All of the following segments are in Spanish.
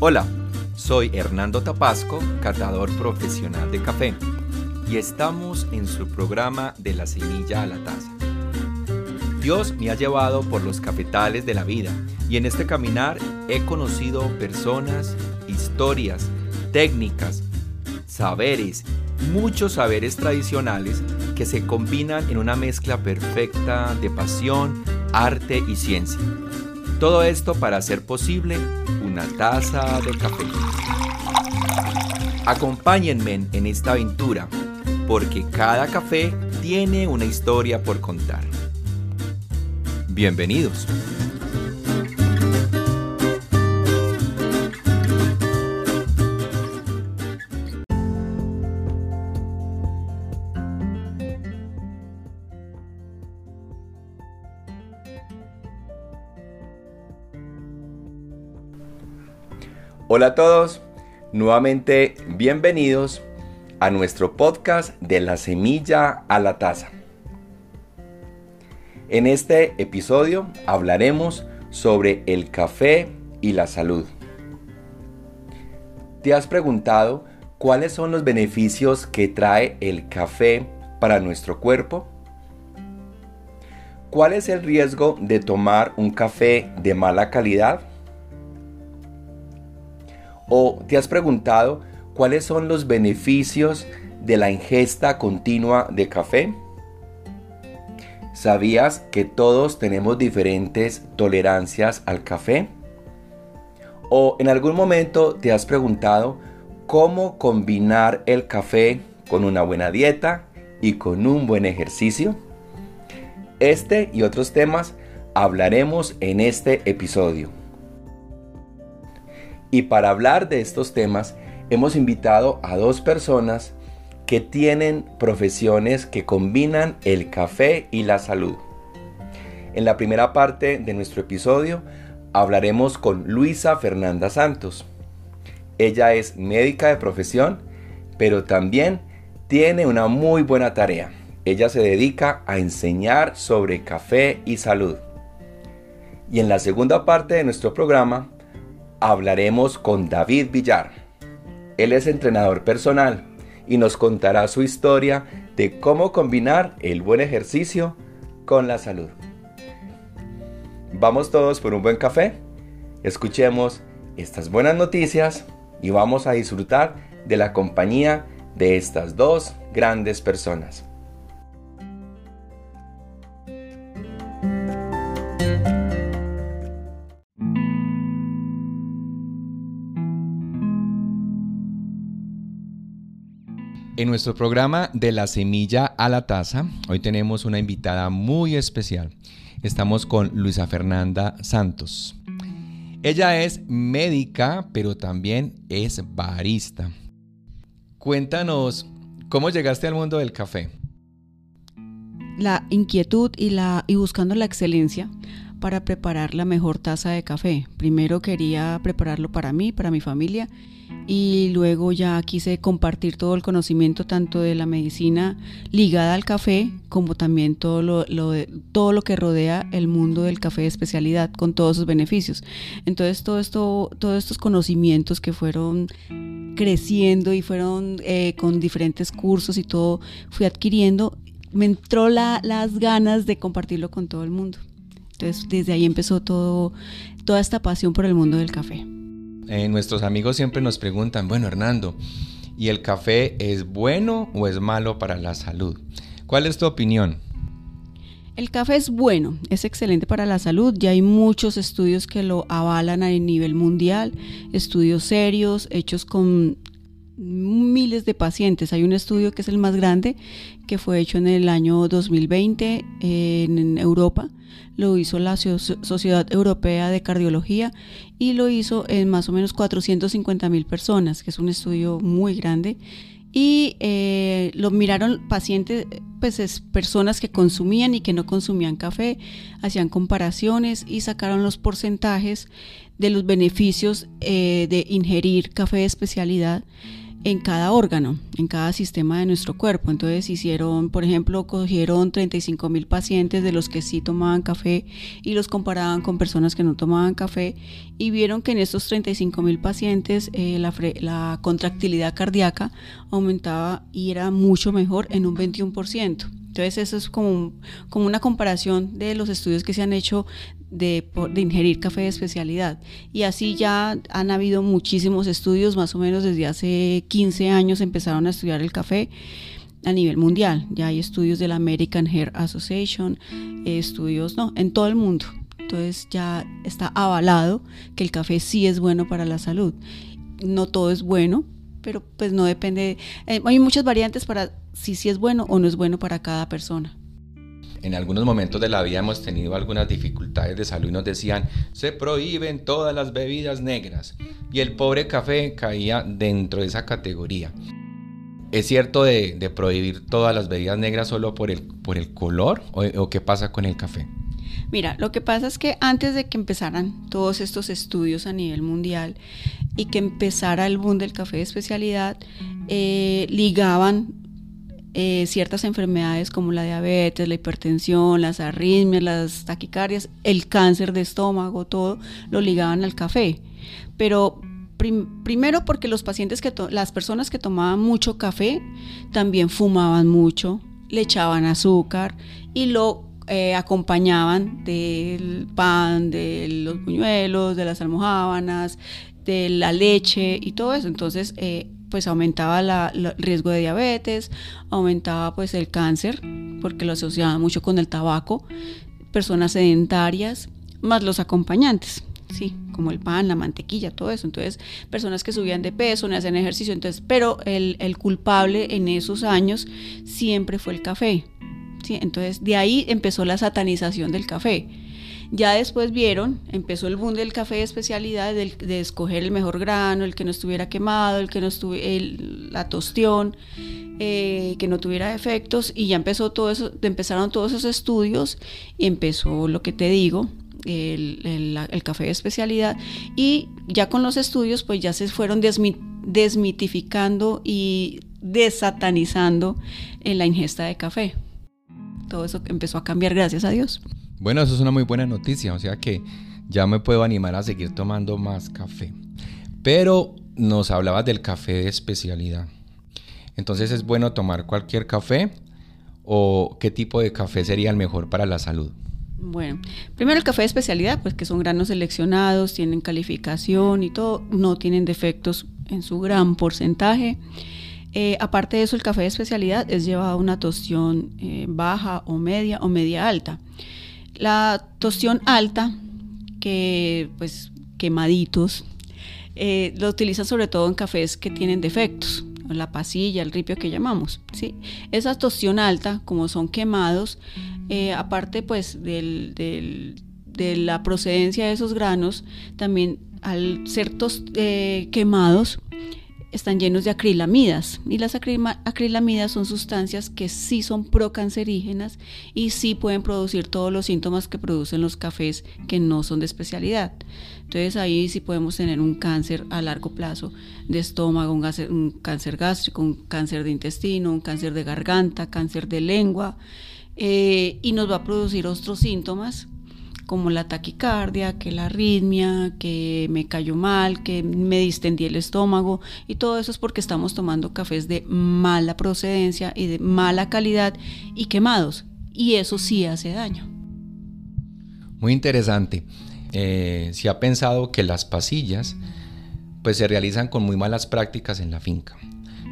Hola, soy Hernando Tapasco, catador profesional de café, y estamos en su programa de la semilla a la taza. Dios me ha llevado por los cafetales de la vida y en este caminar he conocido personas, historias, técnicas, saberes, muchos saberes tradicionales que se combinan en una mezcla perfecta de pasión, arte y ciencia. Todo esto para hacer posible una taza de café. Acompáñenme en esta aventura, porque cada café tiene una historia por contar. Bienvenidos. Hola a todos, nuevamente bienvenidos a nuestro podcast de la semilla a la taza. En este episodio hablaremos sobre el café y la salud. ¿Te has preguntado cuáles son los beneficios que trae el café para nuestro cuerpo? ¿Cuál es el riesgo de tomar un café de mala calidad? ¿O te has preguntado cuáles son los beneficios de la ingesta continua de café? ¿Sabías que todos tenemos diferentes tolerancias al café? ¿O en algún momento te has preguntado cómo combinar el café con una buena dieta y con un buen ejercicio? Este y otros temas hablaremos en este episodio. Y para hablar de estos temas, hemos invitado a dos personas que tienen profesiones que combinan el café y la salud. En la primera parte de nuestro episodio hablaremos con Luisa Fernanda Santos. Ella es médica de profesión, pero también tiene una muy buena tarea. Ella se dedica a enseñar sobre café y salud. Y en la segunda parte de nuestro programa hablaremos con David Villar. Él es entrenador personal y nos contará su historia de cómo combinar el buen ejercicio con la salud. Vamos todos por un buen café, escuchemos estas buenas noticias y vamos a disfrutar de la compañía de estas dos grandes personas. En nuestro programa de la semilla a la taza, hoy tenemos una invitada muy especial. Estamos con Luisa Fernanda Santos. Ella es médica, pero también es barista. Cuéntanos, ¿cómo llegaste al mundo del café? La inquietud y, la, y buscando la excelencia para preparar la mejor taza de café. Primero quería prepararlo para mí, para mi familia y luego ya quise compartir todo el conocimiento tanto de la medicina ligada al café como también todo lo, todo lo que rodea el mundo del café de especialidad con todos sus beneficios. Entonces todo esto, todos estos conocimientos que fueron creciendo y fueron eh, con diferentes cursos y todo fui adquiriendo, me entró la, las ganas de compartirlo con todo el mundo. Entonces desde ahí empezó todo, toda esta pasión por el mundo del café. Eh, nuestros amigos siempre nos preguntan, bueno Hernando, ¿y el café es bueno o es malo para la salud? ¿Cuál es tu opinión? El café es bueno, es excelente para la salud, ya hay muchos estudios que lo avalan a nivel mundial, estudios serios hechos con miles de pacientes. Hay un estudio que es el más grande que fue hecho en el año 2020 en Europa lo hizo la Sociedad Europea de Cardiología y lo hizo en más o menos 450 mil personas, que es un estudio muy grande. Y eh, lo miraron pacientes, pues es personas que consumían y que no consumían café, hacían comparaciones y sacaron los porcentajes de los beneficios eh, de ingerir café de especialidad en cada órgano, en cada sistema de nuestro cuerpo. Entonces hicieron, por ejemplo, cogieron 35 mil pacientes de los que sí tomaban café y los comparaban con personas que no tomaban café y vieron que en estos 35 mil pacientes eh, la, la contractilidad cardíaca aumentaba y era mucho mejor en un 21%. Entonces eso es como, como una comparación de los estudios que se han hecho de, de, ingerir café de especialidad. Y así ya han habido muchísimos estudios, más o menos desde hace 15 años empezaron a estudiar el café a nivel mundial. Ya hay estudios de la American Hair Association, estudios, no, en todo el mundo. Entonces ya está avalado que el café sí es bueno para la salud. No todo es bueno, pero pues no depende. Eh, hay muchas variantes para si sí es bueno o no es bueno para cada persona. En algunos momentos de la vida hemos tenido algunas dificultades de salud y nos decían, se prohíben todas las bebidas negras. Y el pobre café caía dentro de esa categoría. ¿Es cierto de, prohibir todas las bebidas negras solo por el, por el color? ¿O qué pasa con el café? Mira, lo que pasa es que antes de que empezaran todos estos estudios a nivel mundial y que empezara el boom del café de especialidad, eh, ligaban eh, ciertas enfermedades como la diabetes, la hipertensión, las arritmias, las taquicardias, el cáncer de estómago, todo lo ligaban al café. Pero primero porque los pacientes que las personas que tomaban mucho café también fumaban mucho, le echaban azúcar y lo eh, acompañaban del pan, de los buñuelos, de las almohábanas, de la leche y todo eso. Entonces, eh, pues aumentaba el riesgo de diabetes, aumentaba pues el cáncer, porque lo asociaba mucho con el tabaco, personas sedentarias, más los acompañantes. Sí, como el pan, la mantequilla, todo eso. Entonces, personas que subían de peso, no hacían ejercicio. Entonces, pero el, el culpable en esos años siempre fue el café. ¿sí? Entonces, de ahí empezó la satanización del café ya después vieron, empezó el boom del café de especialidad, de, escoger el mejor grano, el que no estuviera quemado, el que no estuviera, la tostión, eh, que no tuviera efectos, y ya empezó todo eso, empezaron todos esos estudios, y empezó lo que te digo, el, café de especialidad, y ya con los estudios, pues ya se fueron desmitificando y desatanizando en la ingesta de café. Todo eso empezó a cambiar, gracias a Dios. Bueno, eso es una muy buena noticia, o sea que ya me puedo animar a seguir tomando más café. Pero nos hablabas del café de especialidad. Entonces, ¿es bueno tomar cualquier café o qué tipo de café sería el mejor para la salud? Bueno, primero el café de especialidad, pues que son granos seleccionados, tienen calificación y todo, no tienen defectos en su gran porcentaje. Eh, aparte de eso, el café de especialidad es llevado a una tostión eh, baja o media o media alta. La tostión alta, que pues quemaditos, eh, lo utilizan sobre todo en cafés que tienen defectos, la pasilla, el ripio que llamamos. ¿sí? Esa tostión alta, como son quemados, eh, aparte pues de la procedencia de esos granos, también al ser eh, quemados, están llenos de acrilamidas y las acrilamidas son sustancias que sí son procancerígenas y sí pueden producir todos los síntomas que producen los cafés que no son de especialidad. Entonces ahí sí podemos tener un cáncer a largo plazo de estómago, un, cáncer gástrico, un cáncer de intestino, un cáncer de garganta, cáncer de lengua eh, y nos va a producir otros síntomas como la taquicardia, que la arritmia, que me cayó mal, que me distendí el estómago y todo eso es porque estamos tomando cafés de mala procedencia y de mala calidad y quemados y eso sí hace daño. Muy interesante. Eh, se ha pensado que las pasillas pues se realizan con muy malas prácticas en la finca.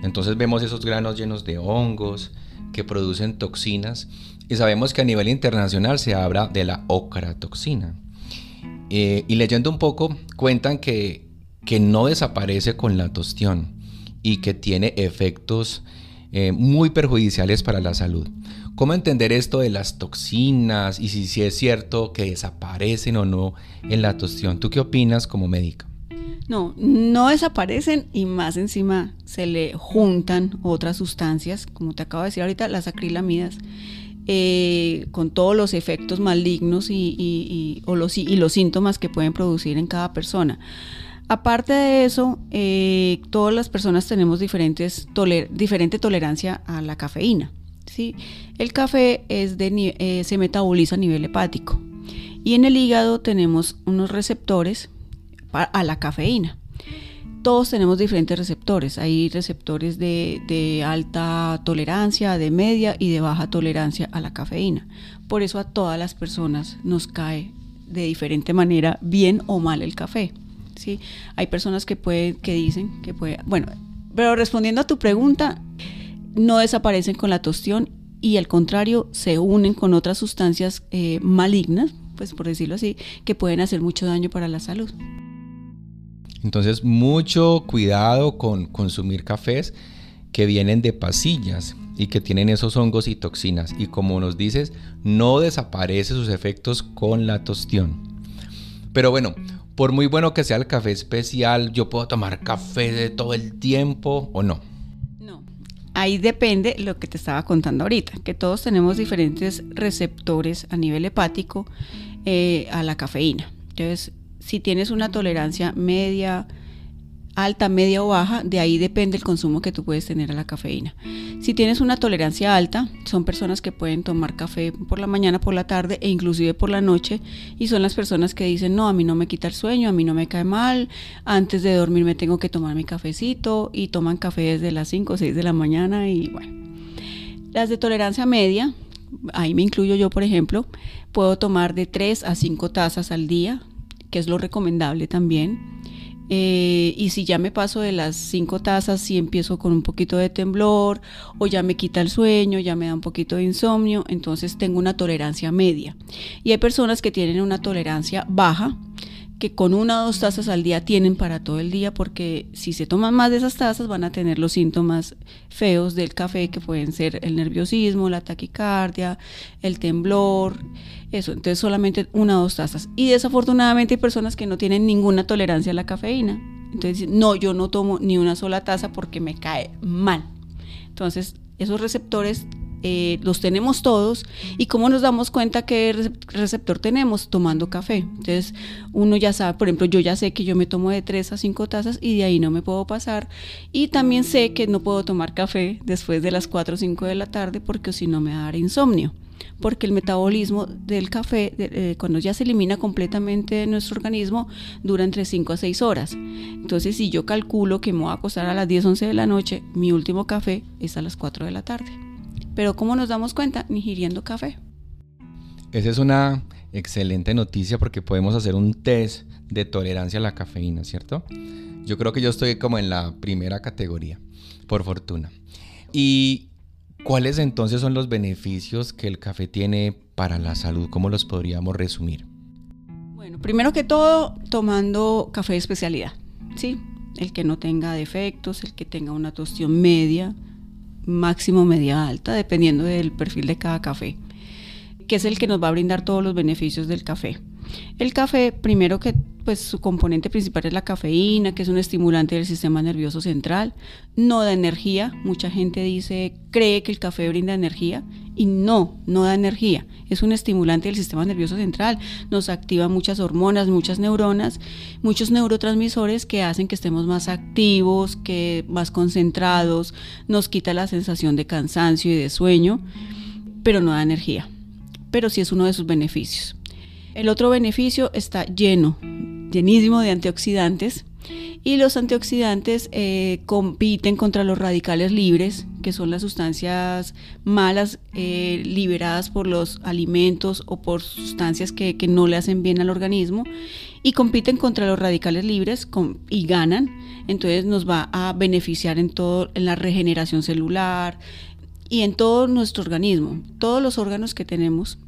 Entonces vemos esos granos llenos de hongos que producen toxinas y sabemos que a nivel internacional se habla de la ocratoxina. Eh, y leyendo un poco, cuentan que, que no desaparece con la tostión y que tiene efectos eh, muy perjudiciales para la salud. ¿Cómo entender esto de las toxinas y si, si es cierto que desaparecen o no en la tostión? ¿Tú qué opinas como médica? No, no desaparecen y más encima se le juntan otras sustancias, como te acabo de decir ahorita, las acrilamidas. Eh, con todos los efectos malignos y, los, síntomas que pueden producir en cada persona. Aparte de eso, eh, todas las personas tenemos diferentes diferente tolerancia a la cafeína. ¿sí? El café eh, se metaboliza a nivel hepático y en el hígado tenemos unos receptores a la cafeína. Todos tenemos diferentes receptores. Hay receptores de, de, alta tolerancia, de media y de baja tolerancia a la cafeína. Por eso a todas las personas nos cae de diferente manera, bien o mal el café. ¿sí? Hay personas que, pueden, que dicen que puede, bueno, pero respondiendo a tu pregunta, no desaparecen con la tostión y al contrario se unen con otras sustancias eh, malignas, pues por decirlo así, que pueden hacer mucho daño para la salud. Entonces, mucho cuidado con consumir cafés que vienen de pasillas y que tienen esos hongos y toxinas. Y como nos dices, no desaparece sus efectos con la tostión. Pero bueno, por muy bueno que sea el café especial, yo puedo tomar café de todo el tiempo o no. No. Ahí depende lo que te estaba contando ahorita, que todos tenemos diferentes receptores a nivel hepático eh, a la cafeína. Entonces, si tienes una tolerancia media, alta, media o baja, de ahí depende el consumo que tú puedes tener a la cafeína. Si tienes una tolerancia alta, son personas que pueden tomar café por la mañana, por la tarde e inclusive por la noche y son las personas que dicen, no, a mí no me quita el sueño, a mí no me cae mal, antes de dormir me tengo que tomar mi cafecito y toman café desde las 5 o 6 de la mañana y bueno. Las de tolerancia media, ahí me incluyo yo por ejemplo, puedo tomar de 3 a 5 tazas al día, que es lo recomendable también eh, y si ya me paso de las cinco tazas, si empiezo con un poquito de temblor o ya me quita el sueño, ya me da un poquito de insomnio, entonces tengo una tolerancia media. Y hay personas que tienen una tolerancia baja, que con una o dos tazas al día tienen para todo el día, porque si se toman más de esas tazas van a tener los síntomas feos del café, que pueden ser el nerviosismo, la taquicardia, el temblor, eso. Entonces solamente una o dos tazas. Y desafortunadamente hay personas que no tienen ninguna tolerancia a la cafeína. Entonces, no, yo no tomo ni una sola taza porque me cae mal. Entonces, esos receptores eh, los tenemos todos y cómo nos damos cuenta qué receptor tenemos tomando café. Entonces uno ya sabe, por ejemplo, yo ya sé que yo me tomo de 3 a 5 tazas y de ahí no me puedo pasar y también sé que no puedo tomar café después de las 4 o 5 de la tarde porque si no me va a dar insomnio porque el metabolismo del café, eh, cuando ya se elimina completamente de nuestro organismo, dura entre 5 a 6 horas. Entonces, si yo calculo que me voy a acostar a las 10, 11 de la noche, mi último café es a las 4 de la tarde. Pero ¿cómo nos damos cuenta? Ingiriendo café. Esa es una excelente noticia porque podemos hacer un test de tolerancia a la cafeína, ¿cierto? Yo creo que yo estoy como en la primera categoría, por fortuna. ¿Y cuáles entonces son los beneficios que el café tiene para la salud? ¿Cómo los podríamos resumir? Bueno, primero que todo, tomando café de especialidad, ¿sí? El que no tenga defectos, el que tenga una tostión media, máximo media alta, dependiendo del perfil de cada café, que es el que nos va a brindar todos los beneficios del café. El café, primero que pues su componente principal es la cafeína, que es un estimulante del sistema nervioso central, no da energía. Mucha gente dice, cree que el café brinda energía y no, no da energía. Es un estimulante del sistema nervioso central, nos activa muchas hormonas, muchas neuronas, muchos neurotransmisores que hacen que estemos más activos, que más concentrados, nos quita la sensación de cansancio y de sueño, pero no da energía. Pero sí es uno de sus beneficios. El otro beneficio está lleno, llenísimo de antioxidantes y los antioxidantes eh, compiten contra los radicales libres, que son las sustancias malas eh, liberadas por los alimentos o por sustancias que, no le hacen bien al organismo, y compiten contra los radicales libres y ganan. Entonces nos va a beneficiar en todo, en la regeneración celular y en todo nuestro organismo. Todos los órganos que tenemos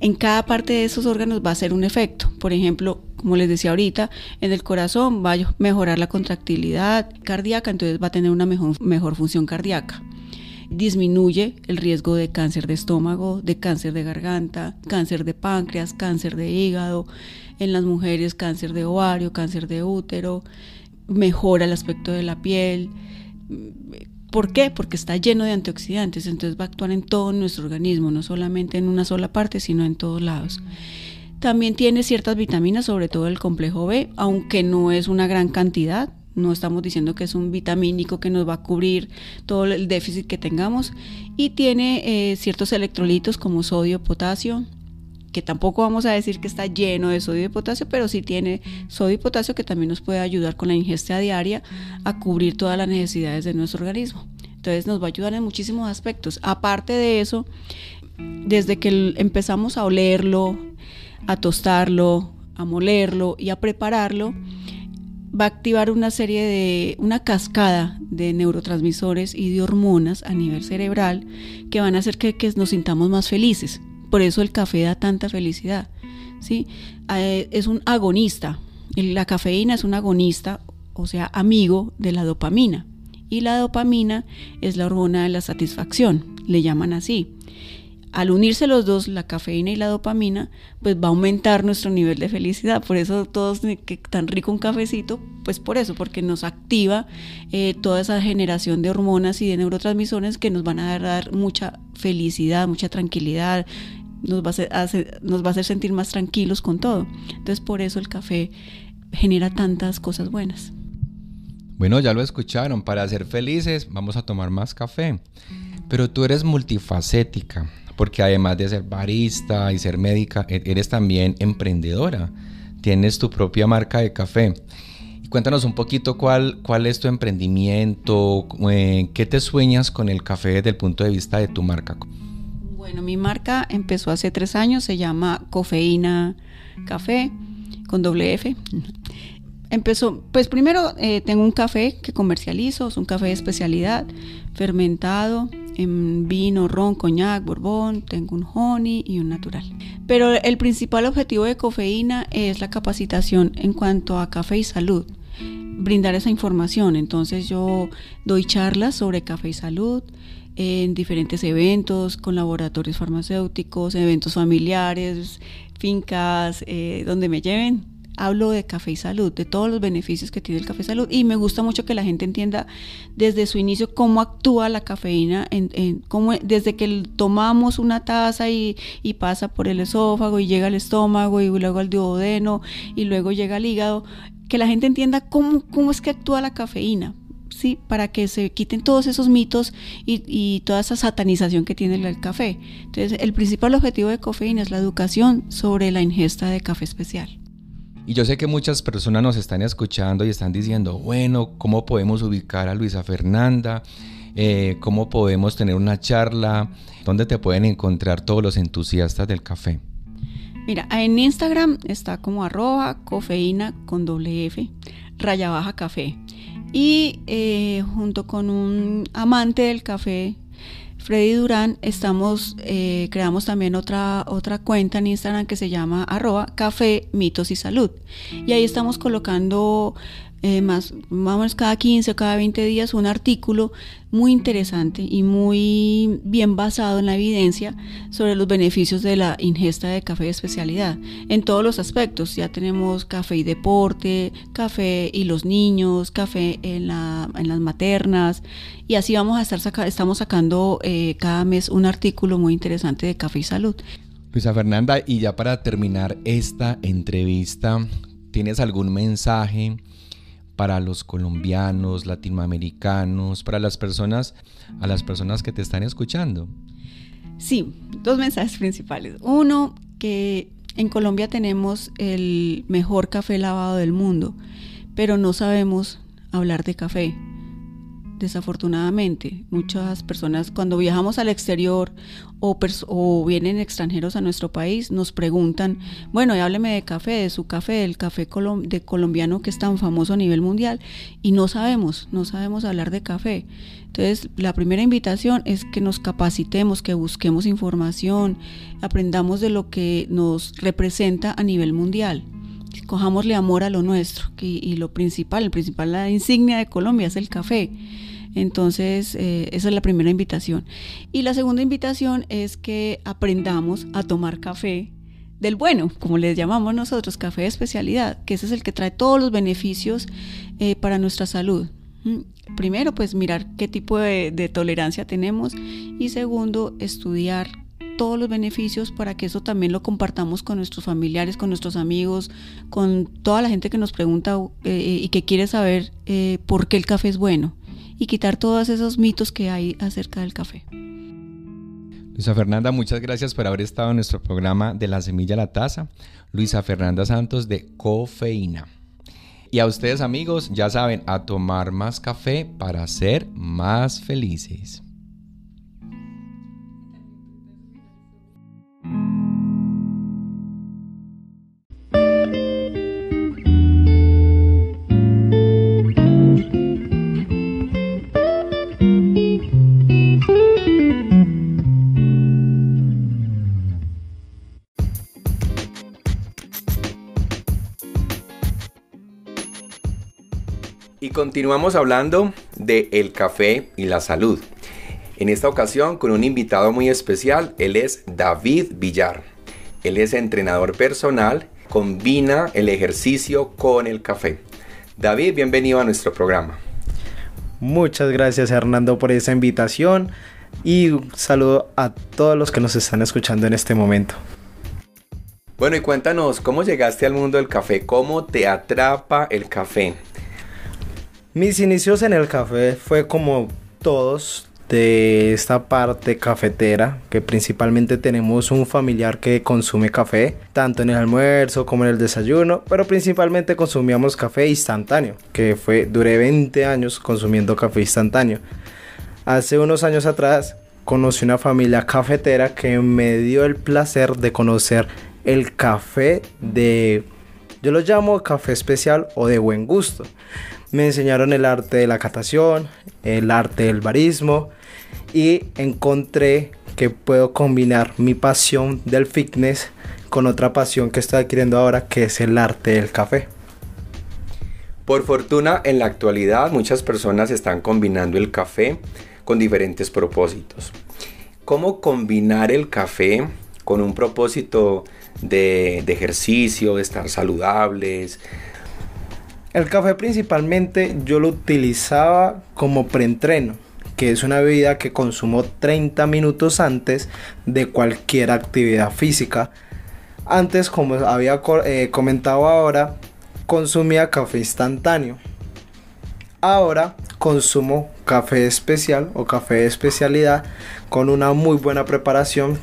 en cada parte de esos órganos va a ser un efecto. Por ejemplo, como les decía ahorita, en el corazón va a mejorar la contractilidad cardíaca, entonces va a tener una mejor, función cardíaca. Disminuye el riesgo de cáncer de estómago, de cáncer de garganta, cáncer de páncreas, cáncer de hígado, en las mujeres cáncer de ovario, cáncer de útero, mejora el aspecto de la piel, ¿Por qué? Porque está lleno de antioxidantes, entonces va a actuar en todo nuestro organismo, no solamente en una sola parte, sino en todos lados. También tiene ciertas vitaminas, sobre todo el complejo B, aunque no es una gran cantidad. No estamos diciendo que es un vitamínico que nos va a cubrir todo el déficit que tengamos. Y tiene eh, ciertos electrolitos como sodio, potasio, que tampoco vamos a decir que está lleno de sodio y potasio, pero sí tiene sodio y potasio que también nos puede ayudar con la ingesta diaria a cubrir todas las necesidades de nuestro organismo. Entonces nos va a ayudar en muchísimos aspectos. Aparte de eso, desde que empezamos a olerlo, a tostarlo, a molerlo y a prepararlo, va a activar una serie de, una cascada de neurotransmisores y de hormonas a nivel cerebral que van a hacer que, nos sintamos más felices. Por eso el café da tanta felicidad. ¿sí? Eh, es un agonista. La cafeína es un agonista, o sea, amigo de la dopamina. Y la dopamina es la hormona de la satisfacción, le llaman así al unirse los dos, la cafeína y la dopamina, pues va a aumentar nuestro nivel de felicidad. Por eso todos que tan rico un cafecito, pues por eso, porque nos activa eh, toda esa generación de hormonas y de neurotransmisores que nos van a dar mucha felicidad, mucha tranquilidad, nos va a hacer, nos va a hacer sentir más tranquilos con todo. Entonces por eso el café genera tantas cosas buenas. Bueno, ya lo escucharon, para ser felices vamos a tomar más café. Pero tú eres multifacética porque además de ser barista y ser médica, e-, eres también emprendedora. Tienes tu propia marca de café. cuéntanos un poquito cuál, cuál es tu emprendimiento, eh, qué te sueñas con el café desde el punto de vista de tu marca. Bueno, mi marca empezó hace tres años, se llama Cofeína Café, con doble F. Empezó, pues primero eh, tengo un café que comercializo, es un café de especialidad, fermentado, en vino, ron, coñac, borbón, tengo un honey y un natural. Pero el principal objetivo de cofeína es la capacitación en cuanto a café y salud, brindar esa información. Entonces yo doy charlas sobre café y salud en diferentes eventos, con laboratorios farmacéuticos, eventos familiares, fincas, eh, donde me lleven hablo de café y salud, de todos los beneficios que tiene el café y salud y me gusta mucho que la gente entienda desde su inicio cómo actúa la cafeína, en, cómo, desde que tomamos una taza y, pasa por el esófago y llega al estómago y luego al duodeno y luego llega al hígado, que la gente entienda cómo, cómo es que actúa la cafeína, ¿sí? para que se quiten todos esos mitos y, y, toda esa satanización que tiene el café. Entonces, el principal objetivo de cafeína es la educación sobre la ingesta de café especial. Y yo sé que muchas personas nos están escuchando y están diciendo, bueno, ¿cómo podemos ubicar a Luisa Fernanda? Eh, ¿Cómo podemos tener una charla? ¿Dónde te pueden encontrar todos los entusiastas del café? Mira, en Instagram está como arroba cofeína con doble F, raya baja café. Y eh, junto con un amante del café Freddy Durán, estamos, eh, creamos también otra, otra cuenta en Instagram que se llama arroba café, mitos y salud. Y ahí estamos colocando eh, más, vamos cada 15 o cada 20 días un artículo muy interesante y muy bien basado en la evidencia sobre los beneficios de la ingesta de café de especialidad en todos los aspectos. Ya tenemos café y deporte, café y los niños, café en, la, en las maternas y así vamos a estar saca estamos sacando eh, cada mes un artículo muy interesante de café y salud. Luisa Fernanda, y ya para terminar esta entrevista, ¿tienes algún mensaje? Para los colombianos, latinoamericanos, para las personas, a las personas que te están escuchando? Sí, dos mensajes principales. Uno, que en Colombia tenemos el mejor café lavado del mundo, pero no sabemos hablar de café desafortunadamente. Muchas personas cuando viajamos al exterior o, o, vienen extranjeros a nuestro país nos preguntan, bueno, hábleme de café, de su café, del café de colombiano que es tan famoso a nivel mundial y no sabemos, no sabemos hablar de café. Entonces, la primera invitación es que nos capacitemos, que busquemos información, aprendamos de lo que nos representa a nivel mundial cojámosle amor a lo nuestro y, lo principal, el principal, la insignia de Colombia es el café. Entonces, eh, esa es la primera invitación. Y la segunda invitación es que aprendamos a tomar café del bueno, como les llamamos nosotros, café de especialidad, que ese es el que trae todos los beneficios eh, para nuestra salud. Mm, primero, pues mirar qué tipo de, de tolerancia tenemos y segundo, estudiar todos los beneficios para que eso también lo compartamos con nuestros familiares, con nuestros amigos, con toda la gente que nos pregunta eh, y que quiere saber eh, por qué el café es bueno y quitar todos esos mitos que hay acerca del café. Luisa Fernanda, muchas gracias por haber estado en nuestro programa de la semilla a la taza. Luisa Fernanda Santos de Cofeína. Y a ustedes amigos, ya saben, a tomar más café para ser más felices. Continuamos hablando de el café y la salud. En esta ocasión con un invitado muy especial, él es David Villar. Él es entrenador personal, combina el ejercicio con el café. David, bienvenido a nuestro programa. Muchas gracias Hernando por esa invitación y un saludo a todos los que nos están escuchando en este momento. Bueno, y cuéntanos, ¿cómo llegaste al mundo del café? ¿Cómo te atrapa el café? Mis inicios en el café fue como todos de esta parte cafetera, que principalmente tenemos un familiar que consume café, tanto en el almuerzo como en el desayuno, pero principalmente consumíamos café instantáneo, que fue, duré 20 años consumiendo café instantáneo. Hace unos años atrás conocí una familia cafetera que me dio el placer de conocer el café de, yo lo llamo café especial o de buen gusto me enseñaron el arte de la catación, el arte del barismo y encontré que puedo combinar mi pasión del fitness con otra pasión que estoy adquiriendo ahora que es el arte del café. Por fortuna, en la actualidad muchas personas están combinando el café con diferentes propósitos. ¿Cómo combinar el café con un propósito de, de ejercicio, de estar saludables, el café principalmente yo lo utilizaba como preentreno, que es una bebida que consumo 30 minutos antes de cualquier actividad física. Antes, como había eh, comentado ahora, consumía café instantáneo. Ahora consumo café especial o café de especialidad con una muy buena preparación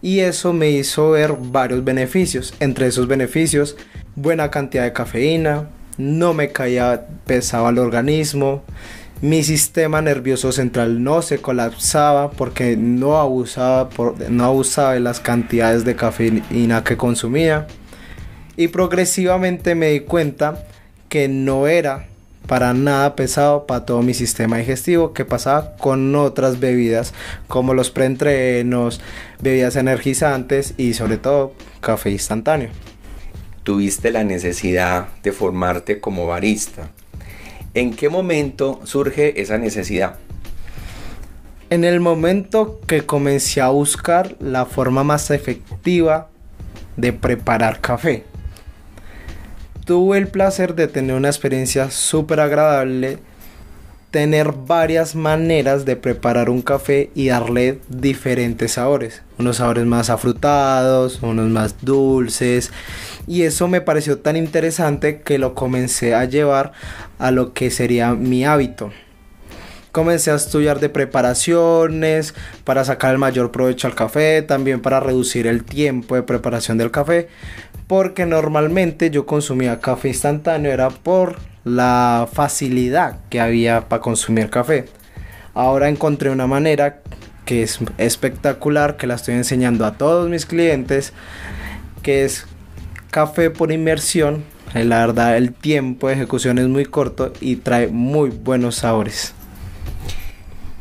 y eso me hizo ver varios beneficios. Entre esos beneficios, buena cantidad de cafeína, no me caía pesaba el organismo, mi sistema nervioso central no se colapsaba porque no abusaba, no abusaba de las cantidades de cafeína que consumía y progresivamente me di cuenta que no era para nada pesado para todo mi sistema digestivo que pasaba con otras bebidas como los preentrenos, bebidas energizantes y sobre todo café instantáneo tuviste la necesidad de formarte como barista. ¿En qué momento surge esa necesidad? En el momento que comencé a buscar la forma más efectiva de preparar café. Tuve el placer de tener una experiencia súper agradable tener varias maneras de preparar un café y darle diferentes sabores. Unos sabores más afrutados, unos más dulces. Y eso me pareció tan interesante que lo comencé a llevar a lo que sería mi hábito. Comencé a estudiar de preparaciones para sacar el mayor provecho al café, también para reducir el tiempo de preparación del café, porque normalmente yo consumía café instantáneo era por la facilidad que había para consumir café. Ahora encontré una manera que es espectacular, que la estoy enseñando a todos mis clientes, que es café por inmersión. La verdad, el tiempo de ejecución es muy corto y trae muy buenos sabores.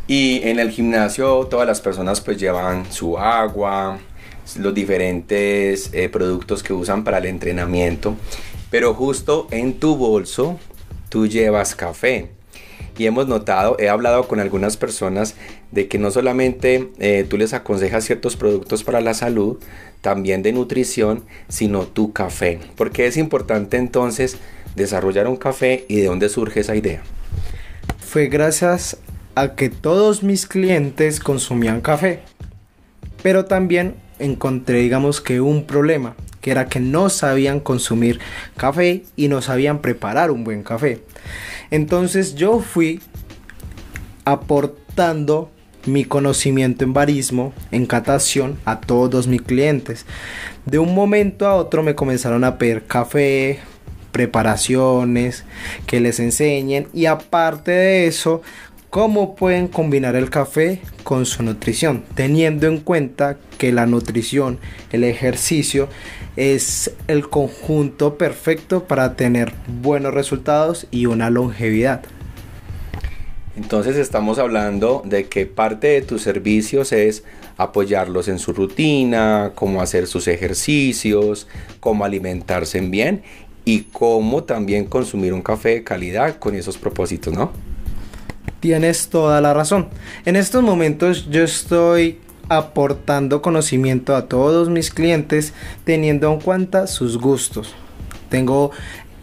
Y en el gimnasio todas las personas pues llevan su agua, los diferentes eh, productos que usan para el entrenamiento. Pero justo en tu bolso tú llevas café. Y hemos notado, he hablado con algunas personas de que no solamente eh, tú les aconsejas ciertos productos para la salud, también de nutrición, sino tu café. Porque es importante entonces desarrollar un café y de dónde surge esa idea. Fue gracias a que todos mis clientes consumían café Pero también encontré, digamos que un problema, que era que no sabían consumir café y no sabían preparar un buen café. Entonces yo fui aportando mi conocimiento en barismo, en catación a todos mis clientes. De un momento a otro me comenzaron a pedir café, preparaciones, que les enseñen y aparte de eso, cómo pueden combinar el café con su nutrición, teniendo en cuenta que la nutrición, el ejercicio es el conjunto perfecto para tener buenos resultados y una longevidad. Entonces estamos hablando de que parte de tus servicios es apoyarlos en su rutina, cómo hacer sus ejercicios, cómo alimentarse bien y cómo también consumir un café de calidad con esos propósitos, ¿no? Tienes toda la razón. En estos momentos yo estoy aportando conocimiento a todos mis clientes teniendo en cuenta sus gustos. Tengo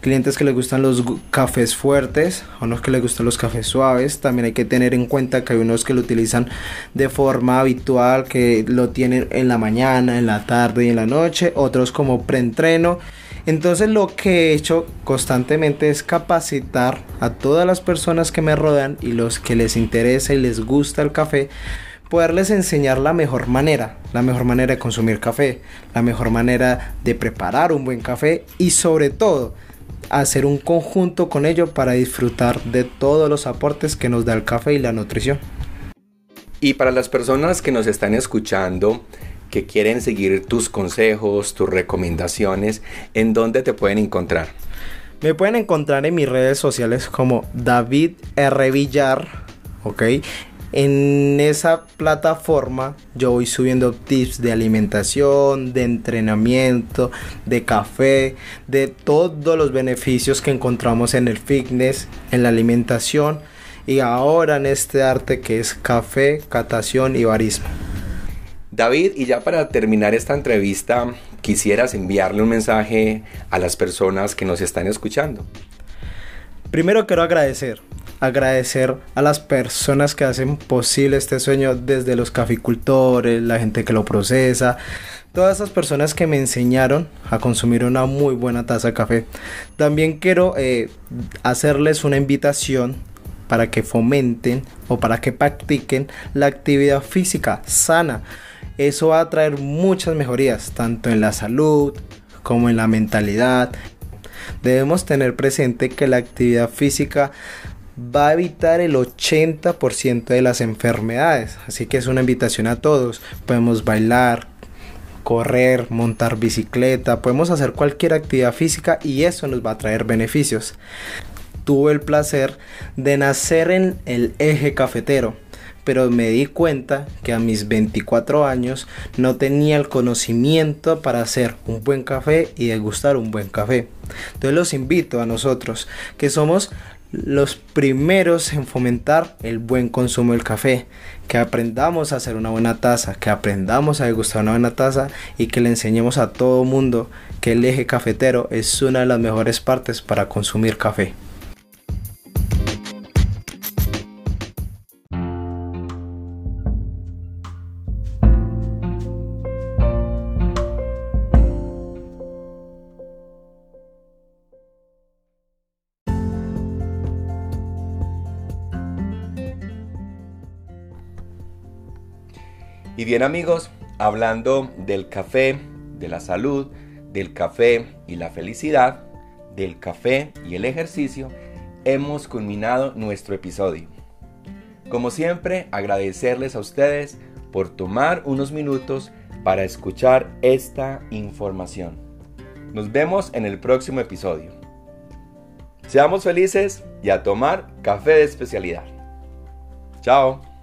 clientes que les gustan los cafés fuertes, a unos que les gustan los cafés suaves. También hay que tener en cuenta que hay unos que lo utilizan de forma habitual, que lo tienen en la mañana, en la tarde y en la noche, otros como preentreno. Entonces lo que he hecho constantemente es capacitar a todas las personas que me rodean y los que les interesa y les gusta el café poderles enseñar la mejor manera, la mejor manera de consumir café, la mejor manera de preparar un buen café y sobre todo hacer un conjunto con ello para disfrutar de todos los aportes que nos da el café y la nutrición. Y para las personas que nos están escuchando, que quieren seguir tus consejos, tus recomendaciones, ¿en dónde te pueden encontrar? Me pueden encontrar en mis redes sociales como David R. Villar, ¿ok? En esa plataforma yo voy subiendo tips de alimentación, de entrenamiento, de café, de todos los beneficios que encontramos en el fitness, en la alimentación y ahora en este arte que es café, catación y barismo. David, y ya para terminar esta entrevista, quisieras enviarle un mensaje a las personas que nos están escuchando. Primero quiero agradecer agradecer a las personas que hacen posible este sueño, desde los caficultores, la gente que lo procesa, todas esas personas que me enseñaron a consumir una muy buena taza de café. También quiero eh, hacerles una invitación para que fomenten o para que practiquen la actividad física sana. Eso va a traer muchas mejorías, tanto en la salud como en la mentalidad. Debemos tener presente que la actividad física va a evitar el 80% de las enfermedades. Así que es una invitación a todos. Podemos bailar, correr, montar bicicleta, podemos hacer cualquier actividad física y eso nos va a traer beneficios. Tuve el placer de nacer en el eje cafetero, pero me di cuenta que a mis 24 años no tenía el conocimiento para hacer un buen café y degustar un buen café. Entonces los invito a nosotros, que somos los primeros en fomentar el buen consumo del café, que aprendamos a hacer una buena taza, que aprendamos a degustar una buena taza y que le enseñemos a todo mundo que el eje cafetero es una de las mejores partes para consumir café. Y bien amigos, hablando del café, de la salud, del café y la felicidad, del café y el ejercicio, hemos culminado nuestro episodio. Como siempre, agradecerles a ustedes por tomar unos minutos para escuchar esta información. Nos vemos en el próximo episodio. Seamos felices y a tomar café de especialidad. Chao.